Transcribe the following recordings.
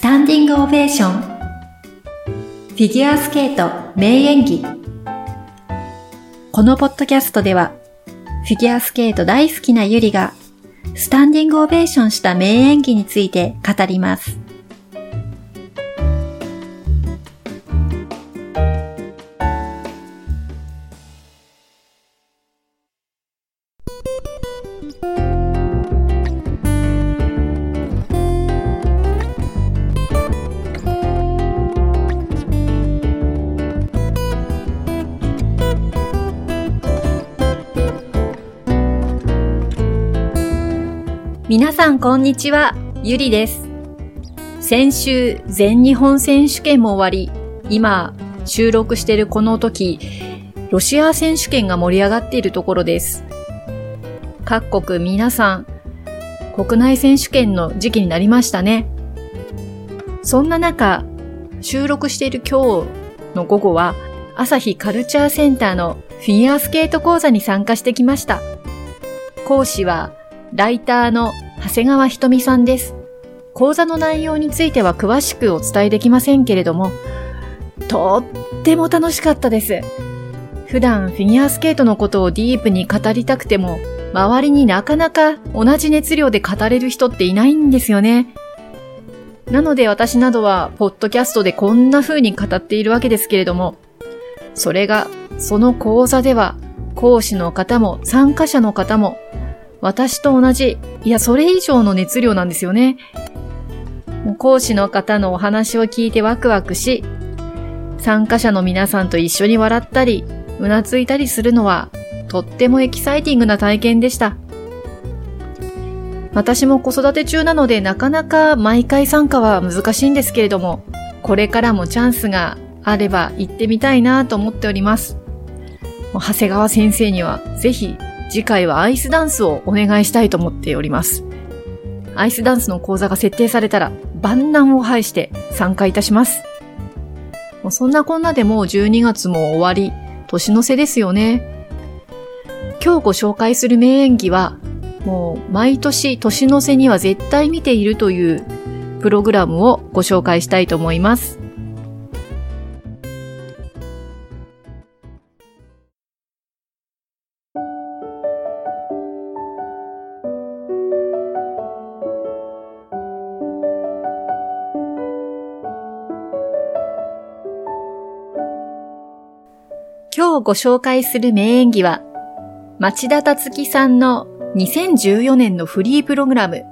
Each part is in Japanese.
スタンディングオベーションフィギュアスケート名演技このポッドキャストではフィギュアスケート大好きなゆりがスタンディングオベーションした名演技について語ります。皆さんこんにちは、ゆりです。先週、全日本選手権も終わり、今、収録しているこの時、ロシア選手権が盛り上がっているところです。各国皆さん、国内選手権の時期になりましたね。そんな中、収録している今日の午後は、朝日カルチャーセンターのフィギュアスケート講座に参加してきました。講師はライターの長谷川ひとみさんです。講座の内容については詳しくお伝えできませんけれども、とっても楽しかったです。普段フィギュアスケートのことをディープに語りたくても、周りになかなか同じ熱量で語れる人っていないんですよね。なので私などは、ポッドキャストでこんな風に語っているわけですけれども、それが、その講座では、講師の方も参加者の方も私と同じ、いや、それ以上の熱量なんですよね。講師の方のお話を聞いてワクワクし、参加者の皆さんと一緒に笑ったり、うなずいたりするのは、とってもエキサイティングな体験でした。私も子育て中なのでなかなか毎回参加は難しいんですけれども、これからもチャンスがあれば行ってみたいなと思っております。長谷川先生にはぜひ次回はアイスダンスをお願いしたいと思っております。アイスダンスの講座が設定されたら万難を排して参加いたします。もうそんなこんなでもう12月も終わり、年の瀬ですよね。今日ご紹介する名演技は、もう毎年年の瀬には絶対見ているというプログラムをご紹介したいと思います。今日ご紹介する名演技は、町田達樹さんの2014年のフリープログラム、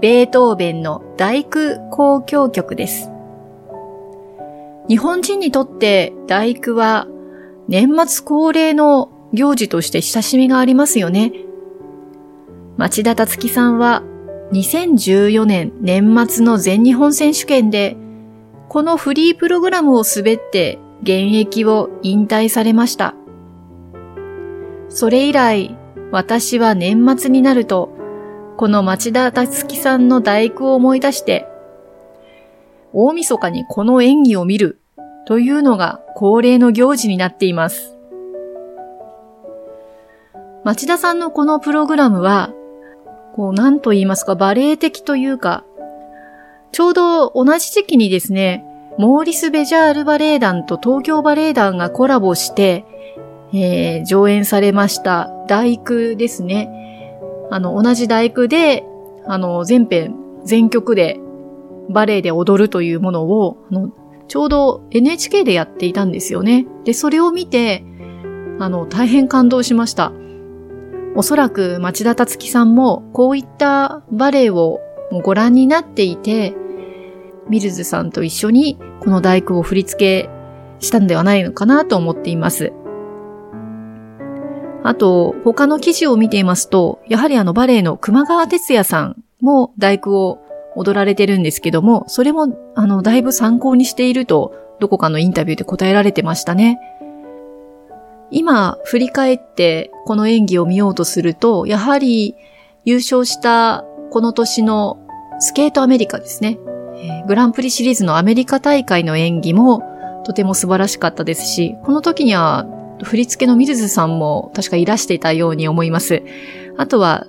ベートーベンの大工交響曲です。日本人にとって大工は年末恒例の行事として親しみがありますよね。町田達樹さんは2014年年末の全日本選手権でこのフリープログラムを滑って現役を引退されました。それ以来、私は年末になると、この町田達樹さんの大工を思い出して、大晦日にこの演技を見るというのが恒例の行事になっています。町田さんのこのプログラムは、こう、なんと言いますか、バレエ的というか、ちょうど同じ時期にですね、モーリス・ベジャールバレエ団と東京バレエ団がコラボして、えー、上演されました大工ですね。あの、同じ大工で、あの、全編、全曲でバレエで踊るというものを、あの、ちょうど NHK でやっていたんですよね。で、それを見て、あの、大変感動しました。おそらく町田達樹さんもこういったバレエをご覧になっていて、ミルズさんと一緒にこの大工を振り付けしたんではないのかなと思っています。あと、他の記事を見ていますと、やはりあのバレエの熊川哲也さんも大工を踊られてるんですけども、それもあのだいぶ参考にしていると、どこかのインタビューで答えられてましたね。今、振り返ってこの演技を見ようとすると、やはり優勝したこの年のスケートアメリカですね。え、グランプリシリーズのアメリカ大会の演技もとても素晴らしかったですし、この時には振り付けのミルズさんも確かいらしていたように思います。あとは、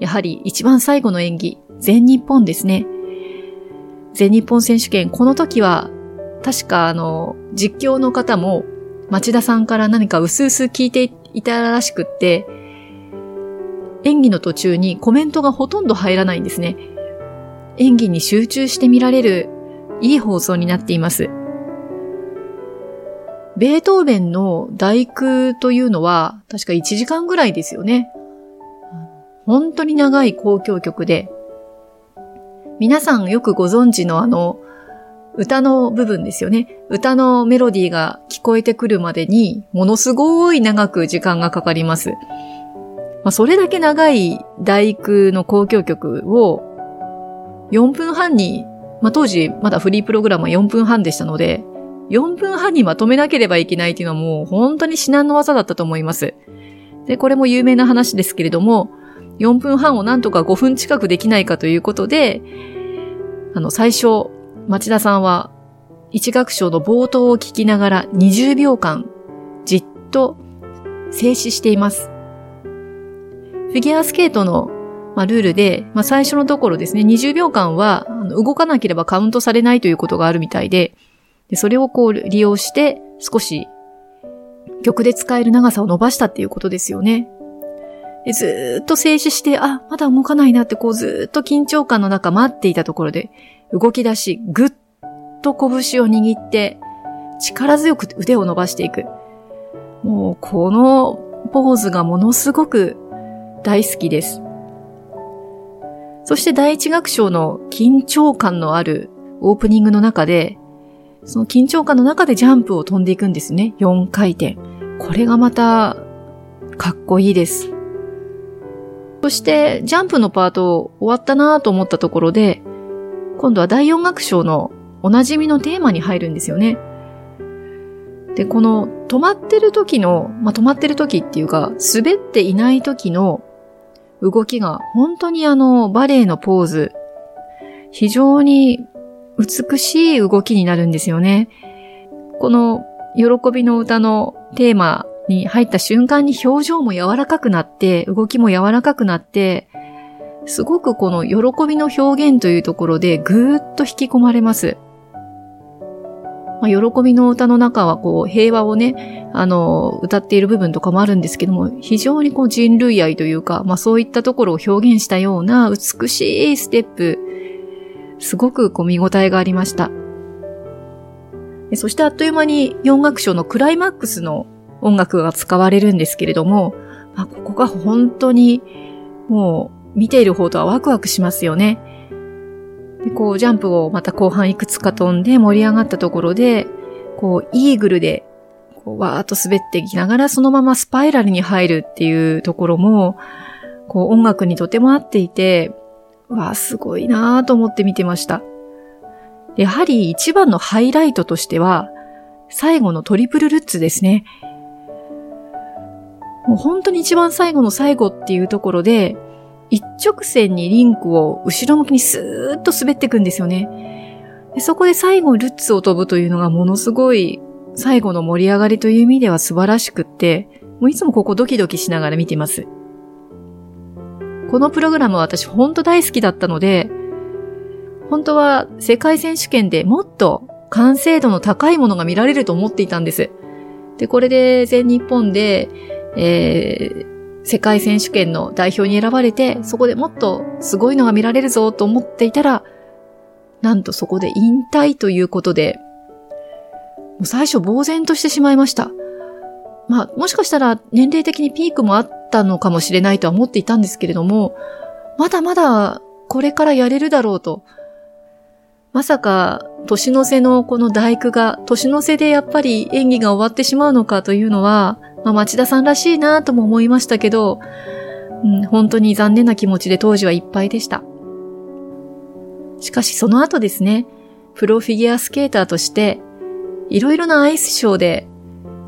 やはり一番最後の演技、全日本ですね。全日本選手権、この時は、確かあの、実況の方も、町田さんから何か薄々聞いていたらしくって、演技の途中にコメントがほとんど入らないんですね。演技に集中して見られるいい放送になっています。ベートーベンの大工というのは確か1時間ぐらいですよね。本当に長い交響曲で、皆さんよくご存知のあの、歌の部分ですよね。歌のメロディーが聞こえてくるまでに、ものすごい長く時間がかかります。まあ、それだけ長い大工の交響曲を4分半に、まあ、当時まだフリープログラムは4分半でしたので、4分半にまとめなければいけないっていうのはもう本当に至難の技だったと思います。で、これも有名な話ですけれども、4分半をなんとか5分近くできないかということで、あの、最初、町田さんは、一楽章の冒頭を聞きながら20秒間、じっと静止しています。フィギュアスケートの、まあ、ルールで、まあ、最初のところですね、20秒間は動かなければカウントされないということがあるみたいで、でそれをこう利用して少し曲で使える長さを伸ばしたっていうことですよね。でずっと静止して、あ、まだ動かないなってこうずっと緊張感の中待っていたところで、動き出し、ぐっと拳を握って、力強く腕を伸ばしていく。もうこのポーズがものすごく大好きです。そして第一楽章の緊張感のあるオープニングの中で、その緊張感の中でジャンプを飛んでいくんですね。4回転。これがまたかっこいいです。そして、ジャンプのパート終わったなと思ったところで、今度は第4楽章のおなじみのテーマに入るんですよね。で、この止まってる時の、まあ、止まってる時っていうか、滑っていない時の動きが本当にあのバレエのポーズ、非常に美しい動きになるんですよね。この喜びの歌のテーマに入った瞬間に表情も柔らかくなって、動きも柔らかくなって、すごくこの喜びの表現というところでぐーっと引き込まれます。まあ、喜びの歌の中はこう平和をね、あの、歌っている部分とかもあるんですけども、非常にこう人類愛というか、まあそういったところを表現したような美しいステップ、すごくこう見応えがありました。そしてあっという間に4楽章のクライマックスの音楽が使われるんですけれども、まあ、ここが本当にもう見ている方とはワクワクしますよね。でこうジャンプをまた後半いくつか飛んで盛り上がったところで、こうイーグルでこうわーっと滑っていきながらそのままスパイラルに入るっていうところも、こう音楽にとても合っていて、わーすごいなーと思って見てました。やはり一番のハイライトとしては、最後のトリプルルッツですね。もう本当に一番最後の最後っていうところで、一直線にリンクを後ろ向きにスーッと滑っていくんですよね。でそこで最後ルッツを飛ぶというのがものすごい最後の盛り上がりという意味では素晴らしくって、もういつもここドキドキしながら見ています。このプログラムは私本当大好きだったので、本当は世界選手権でもっと完成度の高いものが見られると思っていたんです。で、これで全日本でえー、世界選手権の代表に選ばれて、そこでもっとすごいのが見られるぞと思っていたら、なんとそこで引退ということで、もう最初呆然としてしまいました。まあ、もしかしたら年齢的にピークもあったのかもしれないとは思っていたんですけれども、まだまだこれからやれるだろうと。まさか、年の瀬のこの大工が、年の瀬でやっぱり演技が終わってしまうのかというのは、まあ、町田さんらしいなとも思いましたけど、うん、本当に残念な気持ちで当時はいっぱいでした。しかしその後ですね、プロフィギュアスケーターとして、いろいろなアイスショーで、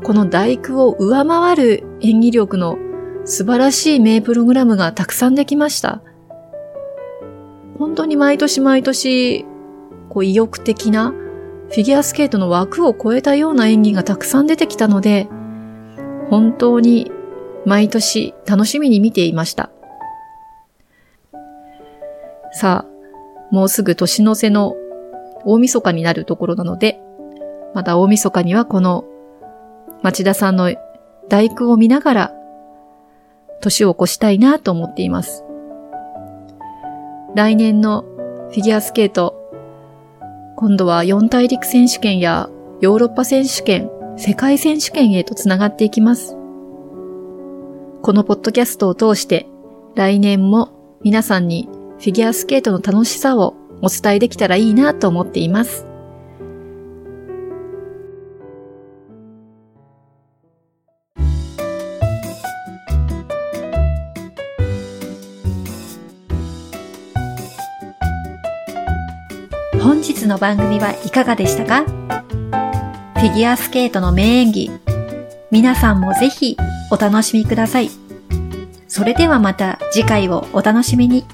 この大工を上回る演技力の素晴らしい名プログラムがたくさんできました。本当に毎年毎年、こう意欲的なフィギュアスケートの枠を超えたような演技がたくさん出てきたので、本当に毎年楽しみに見ていました。さあ、もうすぐ年の瀬の大晦日になるところなので、また大晦日にはこの町田さんの大工を見ながら年を越したいなと思っています。来年のフィギュアスケート、今度は四大陸選手権やヨーロッパ選手権、世界選手権へとつながっていきます。このポッドキャストを通して来年も皆さんにフィギュアスケートの楽しさをお伝えできたらいいなと思っています。番組はいかがでしたか？フィギュアスケートの名演技、皆さんもぜひお楽しみください。それではまた次回をお楽しみに。